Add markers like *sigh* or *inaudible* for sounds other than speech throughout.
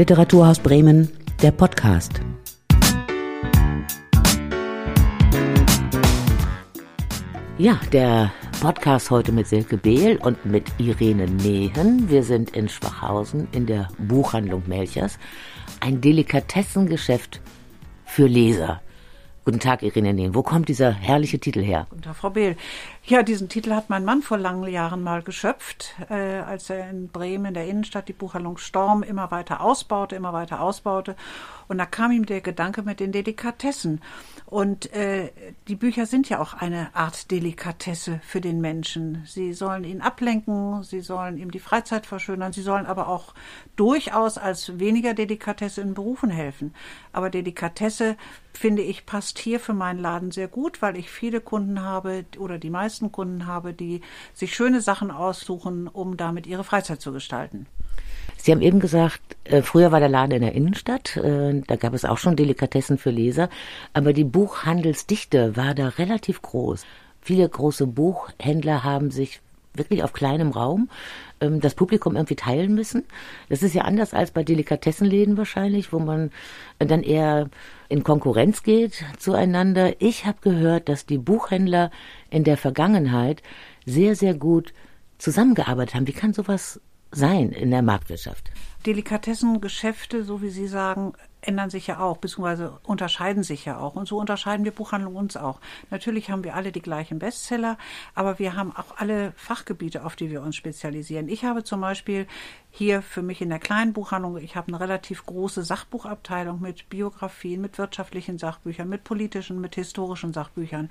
Literaturhaus Bremen, der Podcast. Ja, der Podcast heute mit Silke Behl und mit Irene Nehen. Wir sind in Schwachhausen in der Buchhandlung Melchers. Ein Delikatessengeschäft für Leser. Guten Tag, Irene Nehen. Wo kommt dieser herrliche Titel her? Guten Tag, Frau Behl. Ja, diesen Titel hat mein Mann vor langen Jahren mal geschöpft, äh, als er in Bremen in der Innenstadt die Buchhandlung Storm immer weiter ausbaute, immer weiter ausbaute. Und da kam ihm der Gedanke mit den Delikatessen. Und äh, die Bücher sind ja auch eine Art Delikatesse für den Menschen. Sie sollen ihn ablenken, sie sollen ihm die Freizeit verschönern, sie sollen aber auch durchaus als weniger Delikatesse in Berufen helfen. Aber Delikatesse, finde ich, passt hier für meinen Laden sehr gut, weil ich viele Kunden habe oder die meisten meisten Kunden habe, die sich schöne Sachen aussuchen, um damit ihre Freizeit zu gestalten. Sie haben eben gesagt, äh, früher war der Laden in der Innenstadt, äh, da gab es auch schon Delikatessen für Leser, aber die Buchhandelsdichte war da relativ groß. Viele große Buchhändler haben sich wirklich auf kleinem Raum ähm, das Publikum irgendwie teilen müssen. Das ist ja anders als bei Delikatessenläden wahrscheinlich, wo man dann eher in Konkurrenz geht zueinander. Ich habe gehört, dass die Buchhändler in der Vergangenheit sehr, sehr gut zusammengearbeitet haben. Wie kann sowas sein in der Marktwirtschaft? Delikatessengeschäfte, so wie Sie sagen, ändern sich ja auch, beziehungsweise unterscheiden sich ja auch. Und so unterscheiden wir Buchhandlungen uns auch. Natürlich haben wir alle die gleichen Bestseller, aber wir haben auch alle Fachgebiete, auf die wir uns spezialisieren. Ich habe zum Beispiel hier für mich in der kleinen Buchhandlung, ich habe eine relativ große Sachbuchabteilung mit Biografien, mit wirtschaftlichen Sachbüchern, mit politischen, mit historischen Sachbüchern.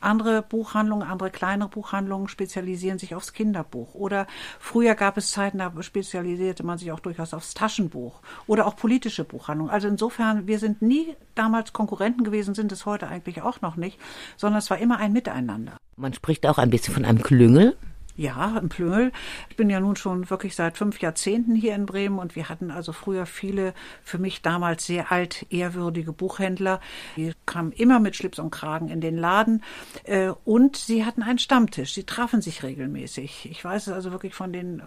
Andere Buchhandlungen, andere kleinere Buchhandlungen spezialisieren sich aufs Kinderbuch. Oder früher gab es Zeiten, da spezialisierte man sich auch durchaus aufs Taschenbuch oder auch politische Buchhandlungen. Also insofern, wir sind nie damals Konkurrenten gewesen, sind es heute eigentlich auch noch nicht, sondern es war immer ein Miteinander. Man spricht auch ein bisschen von einem Klüngel. Ja, im Plöngel. Ich bin ja nun schon wirklich seit fünf Jahrzehnten hier in Bremen und wir hatten also früher viele für mich damals sehr alt ehrwürdige Buchhändler. Die kamen immer mit Schlips und Kragen in den Laden äh, und sie hatten einen Stammtisch. Sie trafen sich regelmäßig. Ich weiß es also wirklich von den, äh,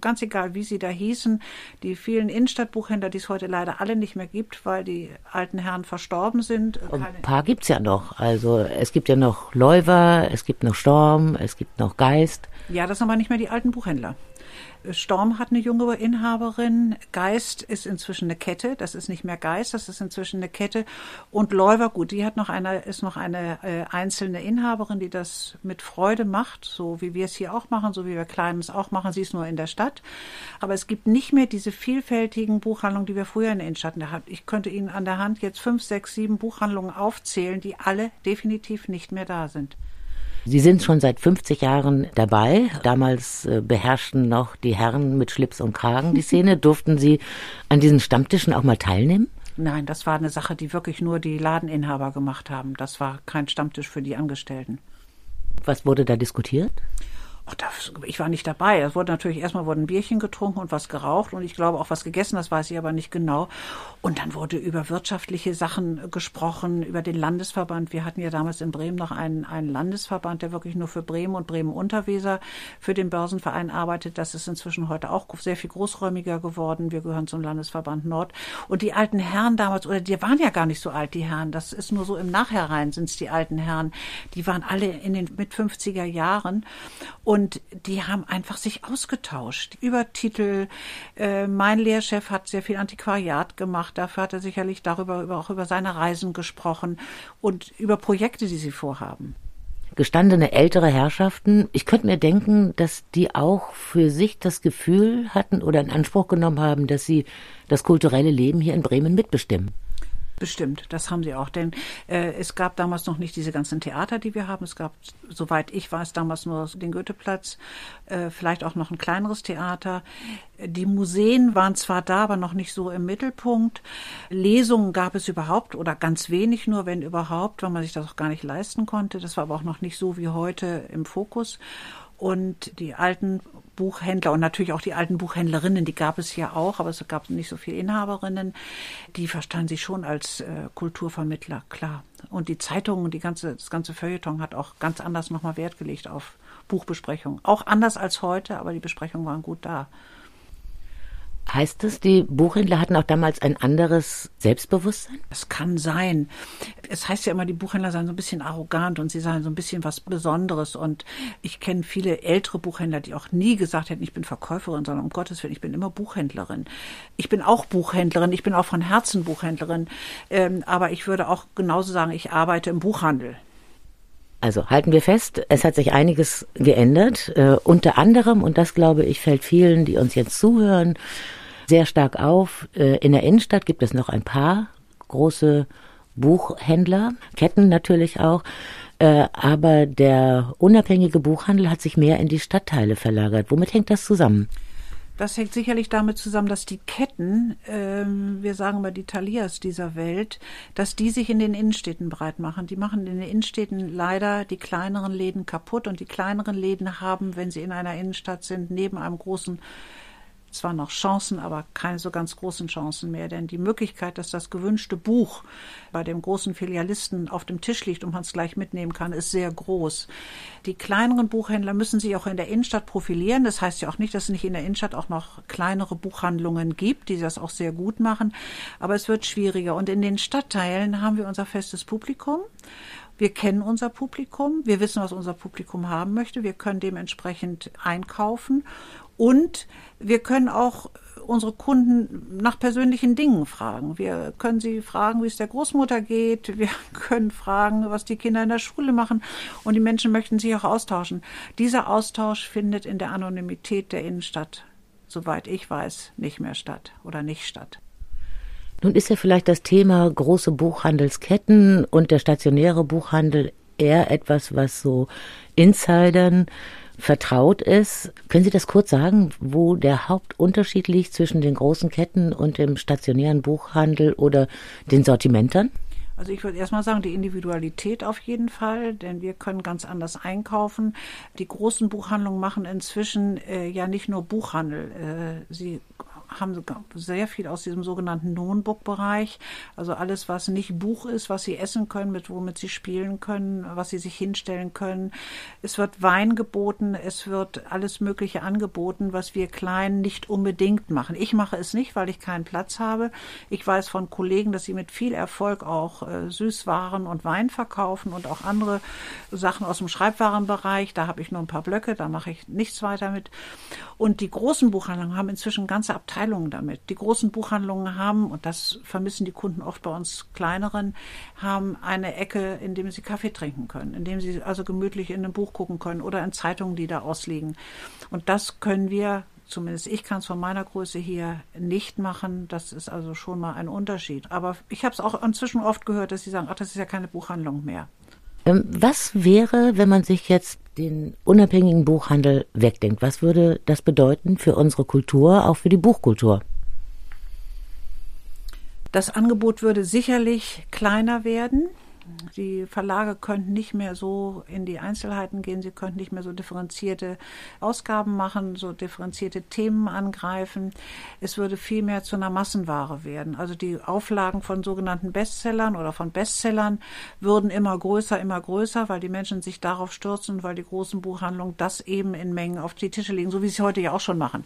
ganz egal wie sie da hießen, die vielen Innenstadtbuchhändler, die es heute leider alle nicht mehr gibt, weil die alten Herren verstorben sind. Ein paar gibt's ja noch. Also es gibt ja noch Läufer, es gibt noch Storm, es gibt noch Geist. Ja, das sind aber nicht mehr die alten Buchhändler. Storm hat eine junge Inhaberin. Geist ist inzwischen eine Kette. Das ist nicht mehr Geist, das ist inzwischen eine Kette. Und Läufer, gut, die hat noch eine, ist noch eine äh, einzelne Inhaberin, die das mit Freude macht, so wie wir es hier auch machen, so wie wir Kleines auch machen. Sie ist nur in der Stadt. Aber es gibt nicht mehr diese vielfältigen Buchhandlungen, die wir früher in der Innenstadt hatten. Ich könnte Ihnen an der Hand jetzt fünf, sechs, sieben Buchhandlungen aufzählen, die alle definitiv nicht mehr da sind. Sie sind schon seit 50 Jahren dabei. Damals äh, beherrschten noch die Herren mit Schlips und Kragen die Szene. *laughs* Durften Sie an diesen Stammtischen auch mal teilnehmen? Nein, das war eine Sache, die wirklich nur die Ladeninhaber gemacht haben. Das war kein Stammtisch für die Angestellten. Was wurde da diskutiert? Ach, das, ich war nicht dabei. Es wurde natürlich erstmal ein Bierchen getrunken und was geraucht und ich glaube auch was gegessen, das weiß ich aber nicht genau. Und dann wurde über wirtschaftliche Sachen gesprochen, über den Landesverband. Wir hatten ja damals in Bremen noch einen, einen Landesverband, der wirklich nur für Bremen und Bremen-Unterweser für den Börsenverein arbeitet. Das ist inzwischen heute auch sehr viel großräumiger geworden. Wir gehören zum Landesverband Nord. Und die alten Herren damals, oder die waren ja gar nicht so alt, die Herren. Das ist nur so im Nachherein sind es die alten Herren. Die waren alle in den mit 50er Jahren. Und und die haben einfach sich ausgetauscht. Über Titel. Äh, mein Lehrchef hat sehr viel Antiquariat gemacht. Dafür hat er sicherlich darüber über, auch über seine Reisen gesprochen und über Projekte, die sie vorhaben gestandene ältere Herrschaften. Ich könnte mir denken, dass die auch für sich das Gefühl hatten oder in Anspruch genommen haben, dass sie das kulturelle Leben hier in Bremen mitbestimmen. Bestimmt, das haben sie auch. Denn äh, es gab damals noch nicht diese ganzen Theater, die wir haben. Es gab, soweit ich weiß, damals nur den Goetheplatz, äh, vielleicht auch noch ein kleineres Theater. Die Museen waren zwar da, aber noch nicht so im Mittelpunkt. Lesungen gab es überhaupt oder ganz wenig nur, wenn überhaupt, weil man sich das auch gar nicht leisten konnte. Das war aber auch noch nicht so wie heute im Fokus. Und die alten Buchhändler und natürlich auch die alten Buchhändlerinnen, die gab es ja auch, aber es gab nicht so viele Inhaberinnen, die verstanden sich schon als äh, Kulturvermittler, klar. Und die Zeitung und die ganze, das ganze Feuilleton hat auch ganz anders nochmal Wert gelegt auf Buchbesprechungen. Auch anders als heute, aber die Besprechungen waren gut da. Heißt es, die Buchhändler hatten auch damals ein anderes Selbstbewusstsein? Es kann sein. Es heißt ja immer, die Buchhändler seien so ein bisschen arrogant und sie seien so ein bisschen was Besonderes. Und ich kenne viele ältere Buchhändler, die auch nie gesagt hätten, ich bin Verkäuferin, sondern um Gottes Willen, ich bin immer Buchhändlerin. Ich bin auch Buchhändlerin, ich bin auch von Herzen Buchhändlerin. Ähm, aber ich würde auch genauso sagen, ich arbeite im Buchhandel. Also halten wir fest, es hat sich einiges geändert. Äh, unter anderem, und das glaube ich, fällt vielen, die uns jetzt zuhören, sehr stark auf. Äh, in der Innenstadt gibt es noch ein paar große Buchhändler, Ketten natürlich auch. Äh, aber der unabhängige Buchhandel hat sich mehr in die Stadtteile verlagert. Womit hängt das zusammen? Das hängt sicherlich damit zusammen, dass die Ketten, ähm, wir sagen mal die Talias dieser Welt, dass die sich in den Innenstädten breit machen. Die machen in den Innenstädten leider die kleineren Läden kaputt und die kleineren Läden haben, wenn sie in einer Innenstadt sind, neben einem großen zwar noch Chancen, aber keine so ganz großen Chancen mehr. Denn die Möglichkeit, dass das gewünschte Buch bei dem großen Filialisten auf dem Tisch liegt und man es gleich mitnehmen kann, ist sehr groß. Die kleineren Buchhändler müssen sich auch in der Innenstadt profilieren. Das heißt ja auch nicht, dass es nicht in der Innenstadt auch noch kleinere Buchhandlungen gibt, die das auch sehr gut machen. Aber es wird schwieriger. Und in den Stadtteilen haben wir unser festes Publikum. Wir kennen unser Publikum, wir wissen, was unser Publikum haben möchte, wir können dementsprechend einkaufen und wir können auch unsere Kunden nach persönlichen Dingen fragen. Wir können sie fragen, wie es der Großmutter geht. Wir *laughs* können fragen, was die Kinder in der Schule machen. Und die Menschen möchten sich auch austauschen. Dieser Austausch findet in der Anonymität der Innenstadt, soweit ich weiß, nicht mehr statt oder nicht statt. Nun ist ja vielleicht das Thema große Buchhandelsketten und der stationäre Buchhandel eher etwas, was so Insidern vertraut ist. Können Sie das kurz sagen, wo der Hauptunterschied liegt zwischen den großen Ketten und dem stationären Buchhandel oder den Sortimentern? Also ich würde erstmal sagen, die Individualität auf jeden Fall, denn wir können ganz anders einkaufen. Die großen Buchhandlungen machen inzwischen äh, ja nicht nur Buchhandel. Äh, sie haben sehr viel aus diesem sogenannten Non-Book-Bereich. Also alles, was nicht Buch ist, was sie essen können, mit womit sie spielen können, was sie sich hinstellen können. Es wird Wein geboten, es wird alles Mögliche angeboten, was wir Kleinen nicht unbedingt machen. Ich mache es nicht, weil ich keinen Platz habe. Ich weiß von Kollegen, dass sie mit viel Erfolg auch äh, Süßwaren und Wein verkaufen und auch andere Sachen aus dem Schreibwarenbereich. Da habe ich nur ein paar Blöcke, da mache ich nichts weiter mit. Und die großen Buchhandlungen haben inzwischen ganze Abteilungen damit. Die großen Buchhandlungen haben, und das vermissen die Kunden oft bei uns kleineren, haben eine Ecke, in dem sie Kaffee trinken können, in dem sie also gemütlich in ein Buch gucken können oder in Zeitungen, die da ausliegen. Und das können wir zumindest ich kann es von meiner Größe hier nicht machen. Das ist also schon mal ein Unterschied. Aber ich habe es auch inzwischen oft gehört, dass sie sagen, ach, das ist ja keine Buchhandlung mehr. Ähm, was wäre, wenn man sich jetzt den unabhängigen Buchhandel wegdenkt? Was würde das bedeuten für unsere Kultur, auch für die Buchkultur? Das Angebot würde sicherlich kleiner werden. Die Verlage könnten nicht mehr so in die Einzelheiten gehen, sie könnten nicht mehr so differenzierte Ausgaben machen, so differenzierte Themen angreifen. Es würde viel mehr zu einer Massenware werden. Also die Auflagen von sogenannten Bestsellern oder von Bestsellern würden immer größer, immer größer, weil die Menschen sich darauf stürzen, weil die großen Buchhandlungen das eben in Mengen auf die Tische legen, so wie sie heute ja auch schon machen.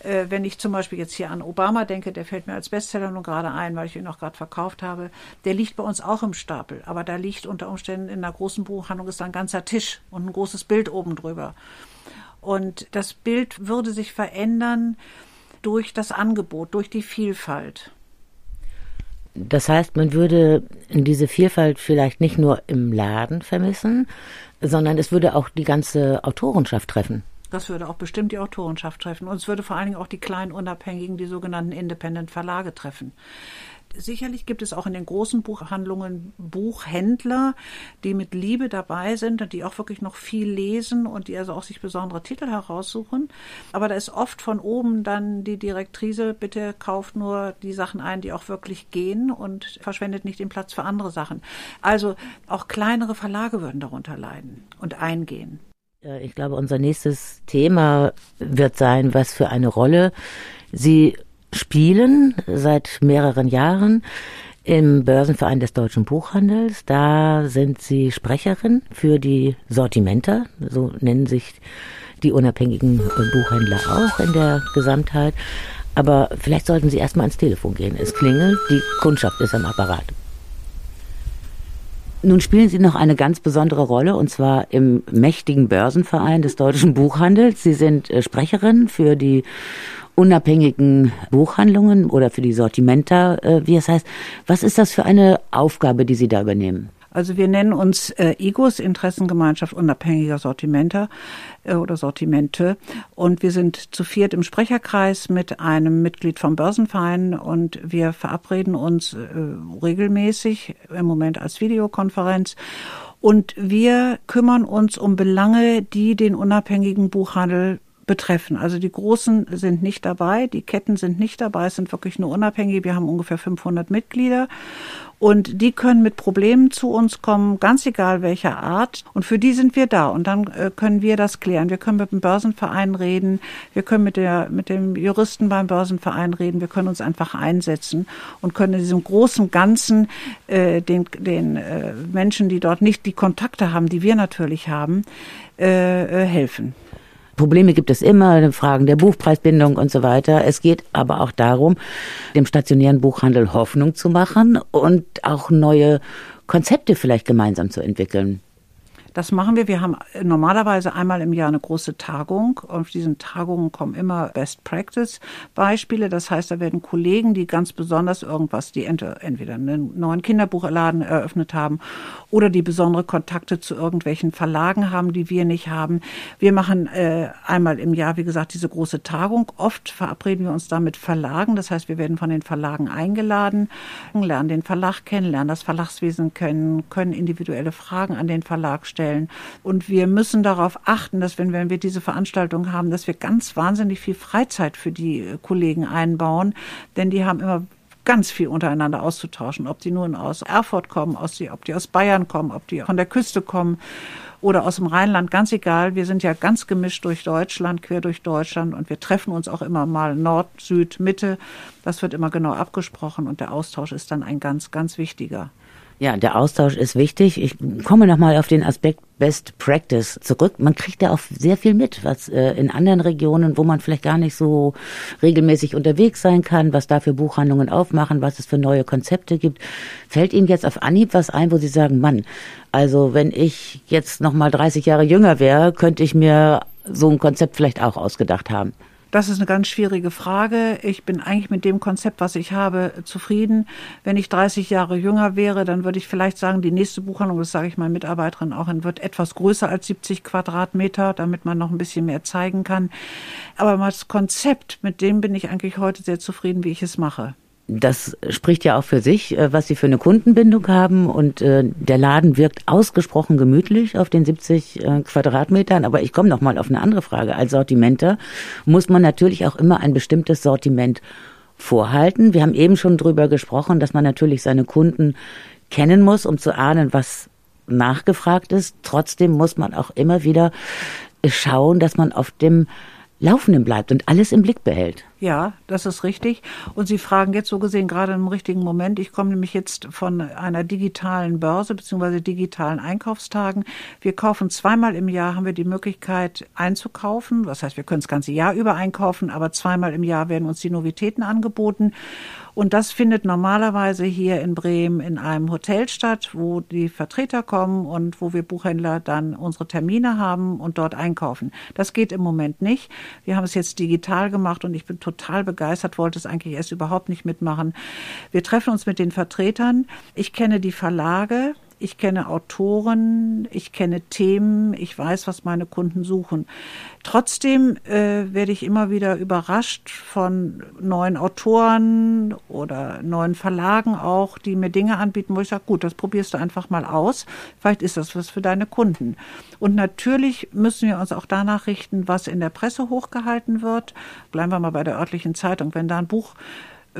Äh, wenn ich zum Beispiel jetzt hier an Obama denke, der fällt mir als Bestseller nun gerade ein, weil ich ihn auch gerade verkauft habe, der liegt bei uns auch im Stapel. Aber da liegt unter Umständen in einer großen Buchhandlung ist ein ganzer Tisch und ein großes Bild oben drüber. Und das Bild würde sich verändern durch das Angebot, durch die Vielfalt. Das heißt, man würde diese Vielfalt vielleicht nicht nur im Laden vermissen, sondern es würde auch die ganze Autorenschaft treffen. Das würde auch bestimmt die Autorenschaft treffen. Und es würde vor allen Dingen auch die kleinen Unabhängigen, die sogenannten Independent Verlage treffen. Sicherlich gibt es auch in den großen Buchhandlungen Buchhändler, die mit Liebe dabei sind und die auch wirklich noch viel lesen und die also auch sich besondere Titel heraussuchen. Aber da ist oft von oben dann die Direktrice, bitte kauft nur die Sachen ein, die auch wirklich gehen und verschwendet nicht den Platz für andere Sachen. Also auch kleinere Verlage würden darunter leiden und eingehen. Äh, ich glaube, unser nächstes Thema wird sein, was für eine Rolle Sie spielen seit mehreren Jahren im Börsenverein des deutschen Buchhandels. Da sind Sie Sprecherin für die Sortimenter, so nennen sich die unabhängigen Buchhändler auch in der Gesamtheit. Aber vielleicht sollten Sie erstmal ans Telefon gehen. Es klingelt, die Kundschaft ist am Apparat. Nun spielen Sie noch eine ganz besondere Rolle, und zwar im mächtigen Börsenverein des deutschen Buchhandels. Sie sind äh, Sprecherin für die unabhängigen Buchhandlungen oder für die Sortimenta, äh, wie es heißt. Was ist das für eine Aufgabe, die Sie da übernehmen? Also wir nennen uns äh, IGUS, Interessengemeinschaft unabhängiger Sortimenter äh, oder Sortimente. Und wir sind zu viert im Sprecherkreis mit einem Mitglied vom Börsenverein und wir verabreden uns äh, regelmäßig, im Moment als Videokonferenz. Und wir kümmern uns um Belange, die den unabhängigen Buchhandel betreffen. Also die Großen sind nicht dabei, die Ketten sind nicht dabei, es sind wirklich nur Unabhängige. Wir haben ungefähr 500 Mitglieder und die können mit Problemen zu uns kommen, ganz egal welcher Art. Und für die sind wir da. Und dann äh, können wir das klären. Wir können mit dem Börsenverein reden. Wir können mit der, mit dem Juristen beim Börsenverein reden. Wir können uns einfach einsetzen und können in diesem großen Ganzen äh, den, den äh, Menschen, die dort nicht die Kontakte haben, die wir natürlich haben, äh, äh helfen. Probleme gibt es immer, Fragen der Buchpreisbindung und so weiter. Es geht aber auch darum, dem stationären Buchhandel Hoffnung zu machen und auch neue Konzepte vielleicht gemeinsam zu entwickeln. Das machen wir. Wir haben normalerweise einmal im Jahr eine große Tagung. Auf diesen Tagungen kommen immer Best Practice Beispiele. Das heißt, da werden Kollegen, die ganz besonders irgendwas, die entweder einen neuen Kinderbuchladen eröffnet haben oder die besondere Kontakte zu irgendwelchen Verlagen haben, die wir nicht haben. Wir machen äh, einmal im Jahr, wie gesagt, diese große Tagung. Oft verabreden wir uns da mit Verlagen. Das heißt, wir werden von den Verlagen eingeladen, lernen den Verlag kennen, lernen das Verlagswesen kennen, können individuelle Fragen an den Verlag stellen stellen. Und wir müssen darauf achten, dass wenn, wenn wir diese Veranstaltung haben, dass wir ganz wahnsinnig viel Freizeit für die äh, Kollegen einbauen, denn die haben immer ganz viel untereinander auszutauschen, ob die nun aus Erfurt kommen, aus die, ob die aus Bayern kommen, ob die von der Küste kommen oder aus dem Rheinland, ganz egal. Wir sind ja ganz gemischt durch Deutschland, quer durch Deutschland und wir treffen uns auch immer mal Nord, Süd, Mitte. Das wird immer genau abgesprochen und der Austausch ist dann ein ganz, ganz wichtiger. Ja, der Austausch ist wichtig. Ich komme nochmal auf den Aspekt Best Practice zurück. Man kriegt ja auch sehr viel mit, was äh, in anderen Regionen, wo man vielleicht gar nicht so regelmäßig unterwegs sein kann, was da für Buchhandlungen aufmachen, was es für neue Konzepte gibt. Fällt Ihnen jetzt auf Anhieb was ein, wo Sie sagen, Mann, also wenn ich jetzt nochmal 30 Jahre jünger wäre, könnte ich mir so ein Konzept vielleicht auch ausgedacht haben? Das ist eine ganz schwierige Frage. Ich bin eigentlich mit dem Konzept, was ich habe, zufrieden. Wenn ich 30 Jahre jünger wäre, dann würde ich vielleicht sagen, die nächste Buchhandlung, das sage ich meinen Mitarbeiterinnen auch, wird etwas größer als 70 Quadratmeter, damit man noch ein bisschen mehr zeigen kann. Aber das Konzept, mit dem bin ich eigentlich heute sehr zufrieden, wie ich es mache das spricht ja auch für sich, äh, was Sie für eine Kundenbindung haben. Und äh, der Laden wirkt ausgesprochen gemütlich auf den 70 äh, Quadratmetern. Aber ich komme noch mal auf eine andere Frage. Als Sortimenter muss man natürlich auch immer ein bestimmtes Sortiment vorhalten. Wir haben eben schon drüber gesprochen, dass man natürlich seine Kunden kennen muss, um zu ahnen, was nachgefragt ist. Trotzdem muss man auch immer wieder schauen, dass man auf dem Laufenden bleibt und alles im Blick behält. Ja, das ist richtig. Und Sie fragen jetzt so gesehen gerade im richtigen Moment. Ich komme nämlich jetzt von einer digitalen Börse bzw. digitalen Einkaufstagen. Wir kaufen zweimal im Jahr, haben wir die Möglichkeit einzukaufen. Das heißt, wir können das ganze Jahr über einkaufen, aber zweimal im Jahr werden uns die Novitäten angeboten. Und das findet normalerweise hier in Bremen in einem Hotel statt, wo die Vertreter kommen und wo wir Buchhändler dann unsere Termine haben und dort einkaufen. Das geht im Moment nicht. Wir haben es jetzt digital gemacht und ich bin total begeistert, wollte es eigentlich erst überhaupt nicht mitmachen. Wir treffen uns mit den Vertretern. Ich kenne die Verlage ich kenne Autoren, ich kenne Themen, ich weiß, was meine Kunden suchen. Trotzdem äh, werde ich immer wieder überrascht von neuen Autoren oder neuen Verlagen auch, die mir Dinge anbieten, wo ich sage, gut, das probierst du einfach mal aus. Vielleicht ist das was für deine Kunden. Und natürlich müssen wir uns auch danach richten, was in der Presse hochgehalten wird. Bleiben wir mal bei der örtlichen Zeitung. Wenn da ein Buch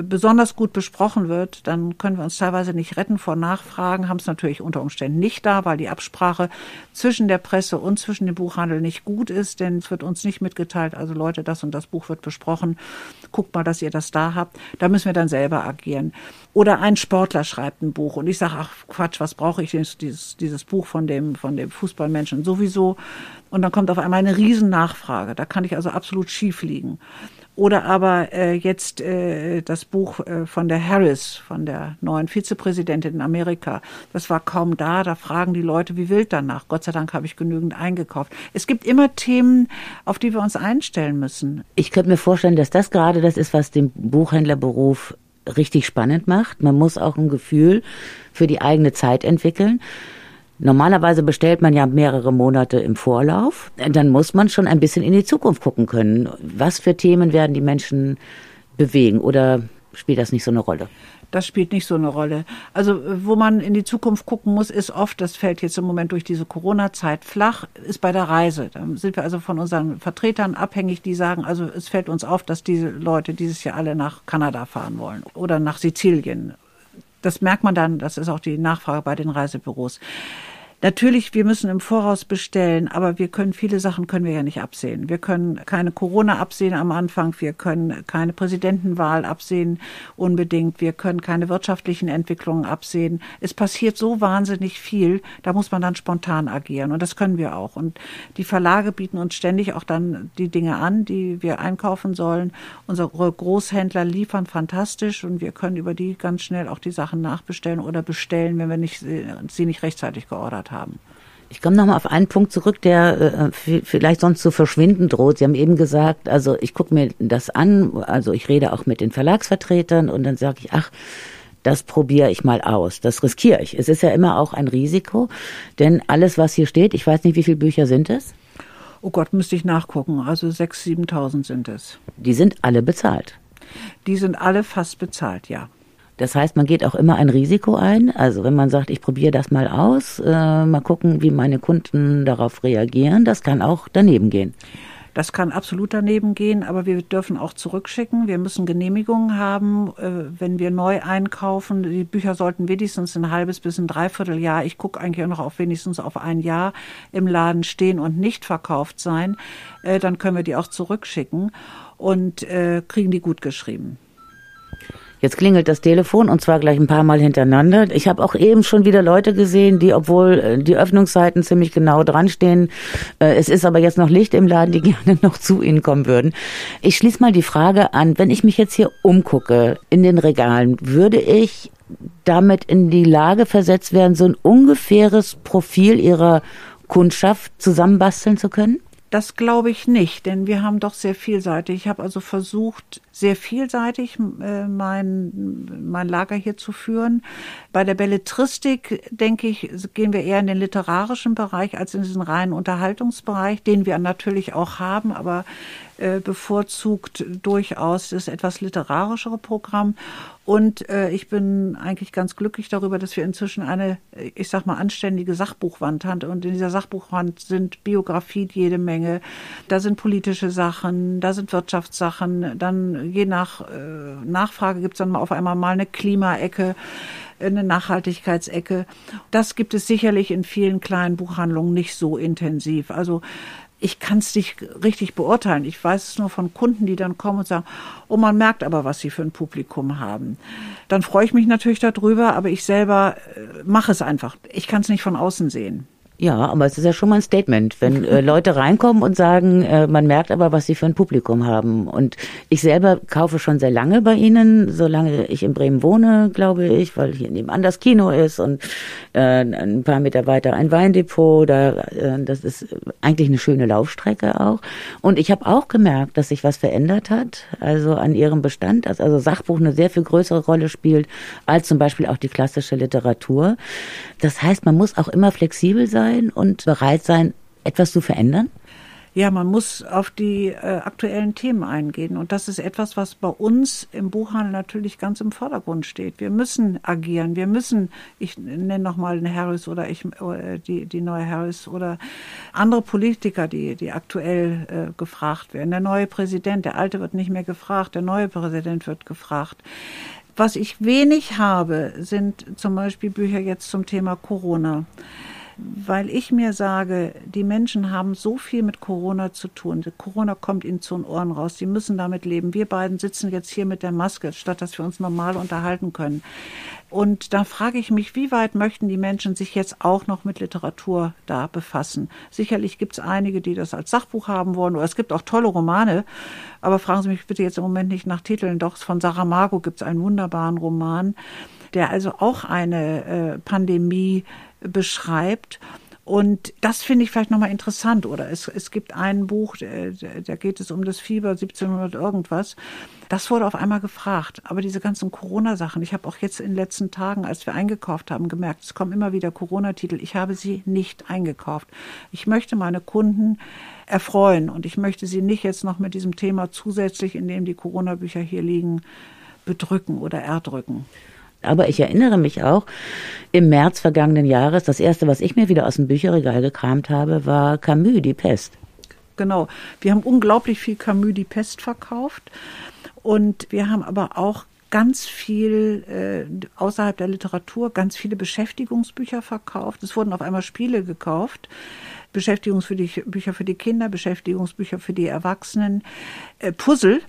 besonders gut besprochen wird, dann können wir uns teilweise nicht retten vor Nachfragen, haben es natürlich unter Umständen nicht da, weil die Absprache zwischen der Presse und zwischen dem Buchhandel nicht gut ist, denn es wird uns nicht mitgeteilt, also Leute, das und das Buch wird besprochen, guckt mal, dass ihr das da habt. Da müssen wir dann selber agieren. Oder ein Sportler schreibt ein Buch und ich sage, ach Quatsch, was brauche ich denn dieses, dieses Buch von dem, von dem Fußballmenschen sowieso? Und dann kommt auf einmal eine Riesennachfrage. Da kann ich also absolut schief liegen. Oder aber äh, jetzt äh, das Buch äh, von der Harris, von der neuen Vizepräsidentin in Amerika. Das war kaum da. Da fragen die Leute wie wild danach. Gott sei Dank habe ich genügend eingekauft. Es gibt immer Themen, auf die wir uns einstellen müssen. Ich könnte mir vorstellen, dass das gerade das ist, was den Buchhändlerberuf richtig spannend macht. Man muss auch ein Gefühl für die eigene Zeit entwickeln. Normalerweise bestellt man ja mehrere Monate im Vorlauf. Dann muss man schon ein bisschen in die Zukunft gucken können. Was für Themen werden die Menschen bewegen oder spielt das nicht so eine Rolle? Das spielt nicht so eine Rolle. Also wo man in die Zukunft gucken muss, ist oft, das fällt jetzt im Moment durch diese Corona-Zeit flach, ist bei der Reise. Da sind wir also von unseren Vertretern abhängig, die sagen, also es fällt uns auf, dass diese Leute dieses Jahr alle nach Kanada fahren wollen oder nach Sizilien das merkt man dann, das ist auch die Nachfrage bei den Reisebüros. Natürlich, wir müssen im Voraus bestellen, aber wir können viele Sachen können wir ja nicht absehen. Wir können keine Corona absehen am Anfang, wir können keine Präsidentenwahl absehen unbedingt, wir können keine wirtschaftlichen Entwicklungen absehen. Es passiert so wahnsinnig viel, da muss man dann spontan agieren und das können wir auch. Und die Verlage bieten uns ständig auch dann die Dinge an, die wir einkaufen sollen. Unsere Großhändler liefern fantastisch und wir können über die ganz schnell auch die Sachen nachbestellen oder bestellen, wenn wir nicht, sie nicht rechtzeitig geordert gehört haben. Ich komme nochmal auf einen Punkt zurück, der äh, vielleicht sonst zu verschwinden droht. Sie haben eben gesagt, also ich gucke mir das an, also ich rede auch mit den Verlagsvertretern und dann sage ich, ach, das probiere ich mal aus, das riskiere ich. Es ist ja immer auch ein Risiko, denn alles, was hier steht, ich weiß nicht, wie viele Bücher sind es? Oh Gott, müsste ich nachgucken. Also 6.000, 7.000 sind es. Die sind alle bezahlt. Die sind alle fast bezahlt, ja. Das heißt, man geht auch immer ein Risiko ein. Also wenn man sagt, ich probiere das mal aus, äh, mal gucken, wie meine Kunden darauf reagieren, das kann auch daneben gehen. Das kann absolut daneben gehen, aber wir dürfen auch zurückschicken. Wir müssen Genehmigungen haben, äh, wenn wir neu einkaufen. Die Bücher sollten wenigstens ein halbes bis ein Dreivierteljahr, ich gucke eigentlich auch noch auf wenigstens auf ein Jahr im Laden stehen und nicht verkauft sein. Äh, dann können wir die auch zurückschicken und äh, kriegen die gut geschrieben. Jetzt klingelt das Telefon und zwar gleich ein paar Mal hintereinander. Ich habe auch eben schon wieder Leute gesehen, die, obwohl äh, die Öffnungszeiten ziemlich genau dran stehen, äh, es ist aber jetzt noch Licht im Laden, die *laughs* gerne noch zu Ihnen kommen würden. Ich schließe mal die Frage an, wenn ich mich jetzt hier umgucke in den Regalen, würde ich damit in die Lage versetzt werden, so ein ungefähres Profil Ihrer Kundschaft zusammenbasteln zu können? Das glaube ich nicht, denn wir haben doch sehr vielseitig. Ich habe also versucht, sehr vielseitig äh, mein, mein Lager hier zu führen. Bei der Belletristik, denke ich, gehen wir eher in den literarischen Bereich als in diesen reinen Unterhaltungsbereich, den wir natürlich auch haben, aber bevorzugt durchaus das etwas literarischere Programm. Und äh, ich bin eigentlich ganz glücklich darüber, dass wir inzwischen eine, ich sag mal, anständige Sachbuchwand haben. Und in dieser Sachbuchwand sind Biografien jede Menge. Da sind politische Sachen, da sind Wirtschaftssachen. Dann je nach äh, Nachfrage gibt's dann mal auf einmal mal eine Klimaecke eine Nachhaltigkeitsecke. Das gibt es sicherlich in vielen kleinen Buchhandlungen nicht so intensiv. Also ich kann es nicht richtig beurteilen. Ich weiß es nur von Kunden, die dann kommen und sagen, oh, man merkt aber, was sie für ein Publikum haben. Dann freue ich mich natürlich darüber, aber ich selber äh, mache es einfach. Ich kann es nicht von außen sehen. Ja, aber es ist ja schon mal ein Statement, wenn *laughs* äh, Leute reinkommen und sagen, äh, man merkt aber, was sie für ein Publikum haben. Und ich selber kaufe schon sehr lange bei Ihnen, solange ich in Bremen wohne, glaube ich, weil hier nebenan das Kino ist und äh, ein paar Meter weiter ein Weindepot. Da, äh, das ist eigentlich eine schöne Laufstrecke auch. Und ich habe auch gemerkt, dass sich was verändert hat, also an Ihrem Bestand, dass also Sachbuch eine sehr viel größere Rolle spielt als zum Beispiel auch die klassische Literatur. Das heißt, man muss auch immer flexibel sein sein und bereit sein, etwas zu verändern? Ja, man muss auf die äh, aktuellen Themen eingehen. Und das ist etwas, was bei uns im Buchhandel natürlich ganz im Vordergrund steht. Wir müssen agieren. Wir müssen, ich nenne nochmal den Harris oder ich, äh, die, die neue Harris oder andere Politiker, die, die aktuell äh, gefragt werden. Der neue Präsident, der alte wird nicht mehr gefragt, der neue Präsident wird gefragt. Was ich wenig habe, sind zum Beispiel Bücher jetzt zum Thema Corona weil ich mir sage, die Menschen haben so viel mit Corona zu tun. Corona kommt ihnen zu den Ohren raus. Sie müssen damit leben. Wir beiden sitzen jetzt hier mit der Maske, statt dass wir uns normal unterhalten können. Und da frage ich mich, wie weit möchten die Menschen sich jetzt auch noch mit Literatur da befassen? Sicherlich gibt es einige, die das als Sachbuch haben wollen, oder es gibt auch tolle Romane. Aber fragen Sie mich bitte jetzt im Moment nicht nach Titeln. Doch von Sarah Margot gibt es einen wunderbaren Roman, der also auch eine äh, Pandemie beschreibt. Und das finde ich vielleicht nochmal interessant. Oder es, es gibt ein Buch, da geht es um das Fieber 1700 irgendwas. Das wurde auf einmal gefragt. Aber diese ganzen Corona-Sachen, ich habe auch jetzt in den letzten Tagen, als wir eingekauft haben, gemerkt, es kommen immer wieder Corona-Titel. Ich habe sie nicht eingekauft. Ich möchte meine Kunden erfreuen und ich möchte sie nicht jetzt noch mit diesem Thema zusätzlich, in dem die Corona-Bücher hier liegen, bedrücken oder erdrücken. Aber ich erinnere mich auch, im März vergangenen Jahres, das erste, was ich mir wieder aus dem Bücherregal gekramt habe, war Camus, die Pest. Genau. Wir haben unglaublich viel Camus, die Pest verkauft. Und wir haben aber auch ganz viel äh, außerhalb der Literatur, ganz viele Beschäftigungsbücher verkauft. Es wurden auf einmal Spiele gekauft. Beschäftigungsbücher für die Kinder, Beschäftigungsbücher für die Erwachsenen, äh, Puzzle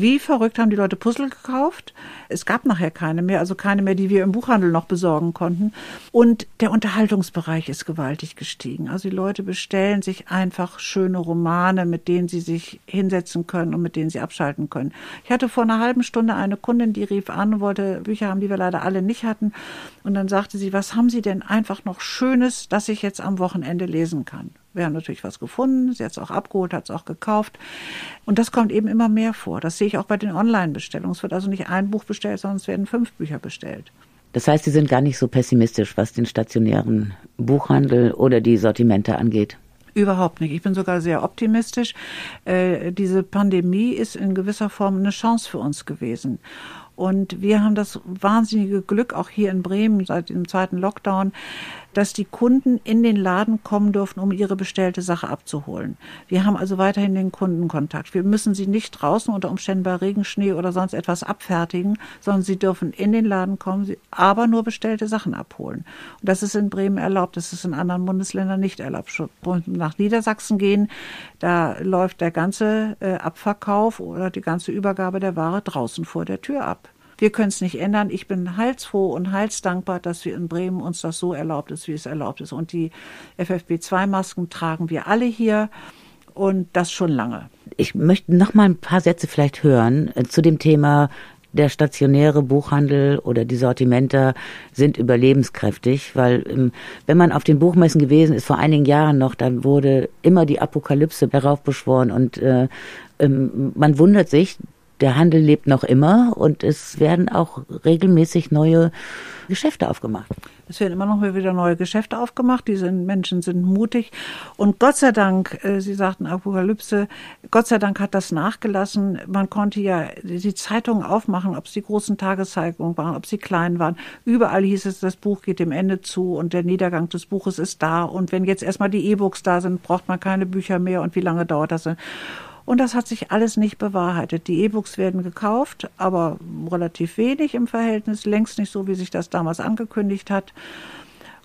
wie verrückt haben die Leute Puzzle gekauft. Es gab nachher keine mehr, also keine mehr, die wir im Buchhandel noch besorgen konnten. Und der Unterhaltungsbereich ist gewaltig gestiegen. Also die Leute bestellen sich einfach schöne Romane, mit denen sie sich hinsetzen können und mit denen sie abschalten können. Ich hatte vor einer halben Stunde eine Kundin, die rief an und wollte Bücher haben, die wir leider alle nicht hatten. Und dann sagte sie, was haben Sie denn einfach noch Schönes, das ich jetzt am Wochenende lesen kann? Wir haben natürlich was gefunden, sie hat es auch abgeholt, hat es auch gekauft. Und das kommt eben immer mehr vor. Das sehe ich auch bei den Online-Bestellungen. Es wird also nicht ein Buch bestellt, sondern es werden fünf Bücher bestellt. Das heißt, Sie sind gar nicht so pessimistisch, was den stationären Buchhandel oder die Sortimente angeht. Überhaupt nicht. Ich bin sogar sehr optimistisch. Äh, diese Pandemie ist in gewisser Form eine Chance für uns gewesen. Und wir haben das wahnsinnige Glück, auch hier in Bremen seit dem zweiten Lockdown, dass die Kunden in den Laden kommen dürfen, um ihre bestellte Sache abzuholen. Wir haben also weiterhin den Kundenkontakt. Wir müssen sie nicht draußen unter Umständen bei Regenschnee oder sonst etwas abfertigen, sondern sie dürfen in den Laden kommen, aber nur bestellte Sachen abholen. Und das ist in Bremen erlaubt, das ist in anderen Bundesländern nicht erlaubt. Nach Niedersachsen gehen, da läuft der ganze äh, Abverkauf oder die ganze Übergabe der Ware draußen vor der Tür ab. Wir können es nicht ändern. Ich bin heilsfroh und heilsdankbar, dass wir in Bremen uns das so erlaubt ist, wie es erlaubt ist. Und die FFP2-Masken tragen wir alle hier und das schon lange. Ich möchte noch mal ein paar Sätze vielleicht hören äh, zu dem Thema der stationäre Buchhandel oder die Sortimenter sind überlebenskräftig, weil ähm, wenn man auf den Buchmessen gewesen ist vor einigen Jahren noch, dann wurde immer die Apokalypse heraufbeschworen und äh, ähm, man wundert sich, der Handel lebt noch immer und es werden auch regelmäßig neue Geschäfte aufgemacht. Es werden immer noch wieder neue Geschäfte aufgemacht. Diese Menschen sind mutig. Und Gott sei Dank, äh, Sie sagten Apokalypse, Gott sei Dank hat das nachgelassen. Man konnte ja die Zeitungen aufmachen, ob es die großen Tageszeitungen waren, ob sie klein waren. Überall hieß es, das Buch geht dem Ende zu und der Niedergang des Buches ist da. Und wenn jetzt erstmal die E-Books da sind, braucht man keine Bücher mehr. Und wie lange dauert das? Und das hat sich alles nicht bewahrheitet. Die E-Books werden gekauft, aber relativ wenig im Verhältnis, längst nicht so, wie sich das damals angekündigt hat.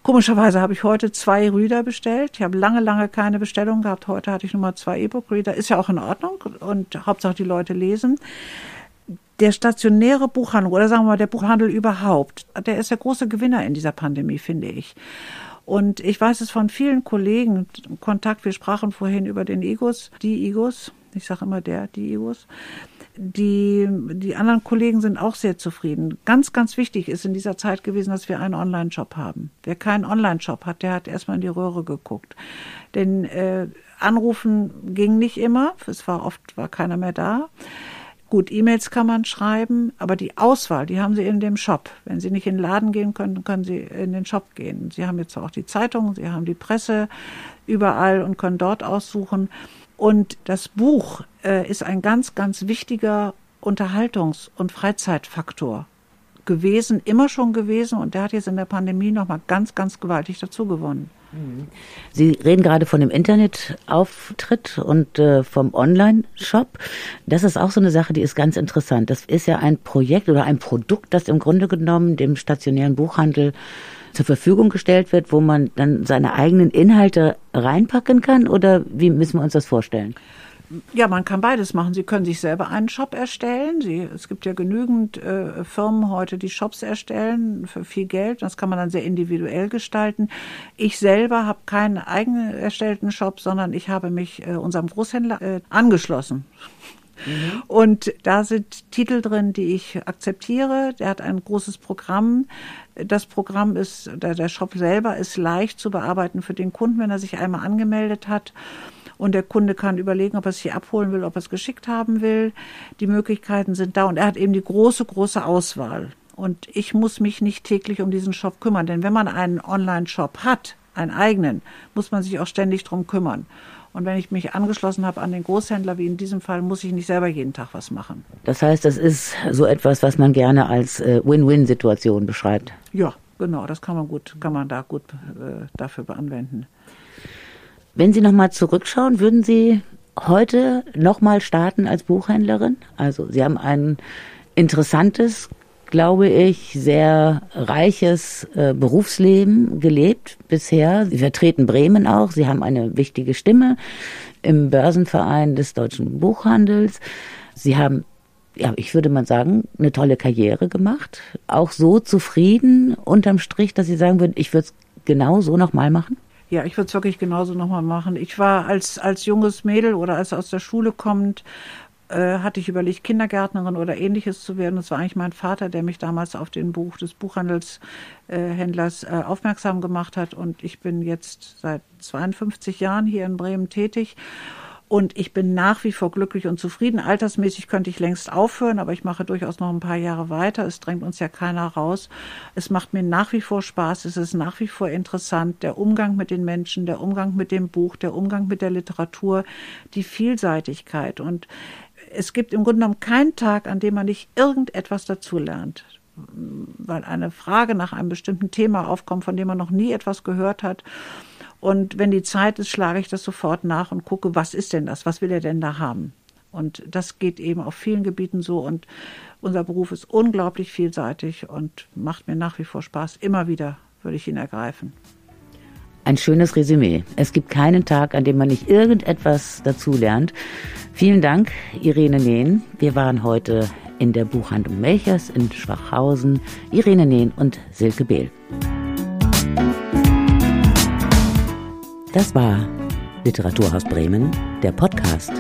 Komischerweise habe ich heute zwei Reader bestellt. Ich habe lange, lange keine Bestellung gehabt. Heute hatte ich nur mal zwei E-Book-Reader. Ist ja auch in Ordnung und Hauptsache die Leute lesen. Der stationäre Buchhandel oder sagen wir mal der Buchhandel überhaupt, der ist der große Gewinner in dieser Pandemie, finde ich. Und ich weiß es von vielen Kollegen, Kontakt, wir sprachen vorhin über den Egos, die Egos, ich sage immer der, die EOS. Die, die anderen Kollegen sind auch sehr zufrieden. Ganz, ganz wichtig ist in dieser Zeit gewesen, dass wir einen Online-Shop haben. Wer keinen Online-Shop hat, der hat erstmal in die Röhre geguckt. Denn äh, Anrufen ging nicht immer. Es war oft war keiner mehr da. Gut, E-Mails kann man schreiben, aber die Auswahl, die haben Sie in dem Shop. Wenn Sie nicht in den Laden gehen können, können Sie in den Shop gehen. Sie haben jetzt auch die Zeitung, Sie haben die Presse überall und können dort aussuchen. Und das Buch äh, ist ein ganz, ganz wichtiger Unterhaltungs- und Freizeitfaktor gewesen, immer schon gewesen. Und der hat jetzt in der Pandemie nochmal ganz, ganz gewaltig dazu gewonnen. Mhm. Sie reden gerade von dem Internetauftritt und äh, vom Online-Shop. Das ist auch so eine Sache, die ist ganz interessant. Das ist ja ein Projekt oder ein Produkt, das im Grunde genommen dem stationären Buchhandel zur Verfügung gestellt wird, wo man dann seine eigenen Inhalte reinpacken kann? Oder wie müssen wir uns das vorstellen? Ja, man kann beides machen. Sie können sich selber einen Shop erstellen. Sie, es gibt ja genügend äh, Firmen heute, die Shops erstellen für viel Geld. Das kann man dann sehr individuell gestalten. Ich selber habe keinen eigenen erstellten Shop, sondern ich habe mich äh, unserem Großhändler äh, angeschlossen. Mhm. Und da sind Titel drin, die ich akzeptiere. Der hat ein großes Programm. Das Programm ist, der, der Shop selber ist leicht zu bearbeiten für den Kunden, wenn er sich einmal angemeldet hat und der Kunde kann überlegen, ob er es hier abholen will, ob er es geschickt haben will. Die Möglichkeiten sind da und er hat eben die große, große Auswahl. Und ich muss mich nicht täglich um diesen Shop kümmern, denn wenn man einen Online-Shop hat, einen eigenen, muss man sich auch ständig drum kümmern. Und wenn ich mich angeschlossen habe an den Großhändler, wie in diesem Fall, muss ich nicht selber jeden Tag was machen. Das heißt, das ist so etwas, was man gerne als äh, Win-Win-Situation beschreibt. Ja, genau, das kann man gut, kann man da gut äh, dafür anwenden. Wenn Sie nochmal zurückschauen, würden Sie heute nochmal starten als Buchhändlerin? Also Sie haben ein interessantes, glaube ich, sehr reiches äh, Berufsleben gelebt bisher. Sie vertreten Bremen auch. Sie haben eine wichtige Stimme im Börsenverein des deutschen Buchhandels. Sie haben ja, ich würde mal sagen, eine tolle Karriere gemacht. Auch so zufrieden unterm Strich, dass Sie sagen würden, ich würde es genau so nochmal machen? Ja, ich würde es wirklich genauso nochmal machen. Ich war als, als junges Mädel oder als aus der Schule kommend, äh, hatte ich überlegt, Kindergärtnerin oder ähnliches zu werden. Das war eigentlich mein Vater, der mich damals auf den Buch des Buchhandelshändlers äh, aufmerksam gemacht hat. Und ich bin jetzt seit 52 Jahren hier in Bremen tätig und ich bin nach wie vor glücklich und zufrieden. Altersmäßig könnte ich längst aufhören, aber ich mache durchaus noch ein paar Jahre weiter. Es drängt uns ja keiner raus. Es macht mir nach wie vor Spaß. Es ist nach wie vor interessant. Der Umgang mit den Menschen, der Umgang mit dem Buch, der Umgang mit der Literatur, die Vielseitigkeit. Und es gibt im Grunde genommen keinen Tag, an dem man nicht irgendetwas dazulernt weil eine Frage nach einem bestimmten Thema aufkommt, von dem man noch nie etwas gehört hat. Und wenn die Zeit ist, schlage ich das sofort nach und gucke, was ist denn das? Was will er denn da haben? Und das geht eben auf vielen Gebieten so. Und unser Beruf ist unglaublich vielseitig und macht mir nach wie vor Spaß. Immer wieder würde ich ihn ergreifen. Ein schönes Resümee. Es gibt keinen Tag, an dem man nicht irgendetwas dazulernt. Vielen Dank, Irene Nehn. Wir waren heute in der Buchhandlung Melchers in Schwachhausen. Irene Nehn und Silke Behl. Das war Literaturhaus Bremen, der Podcast.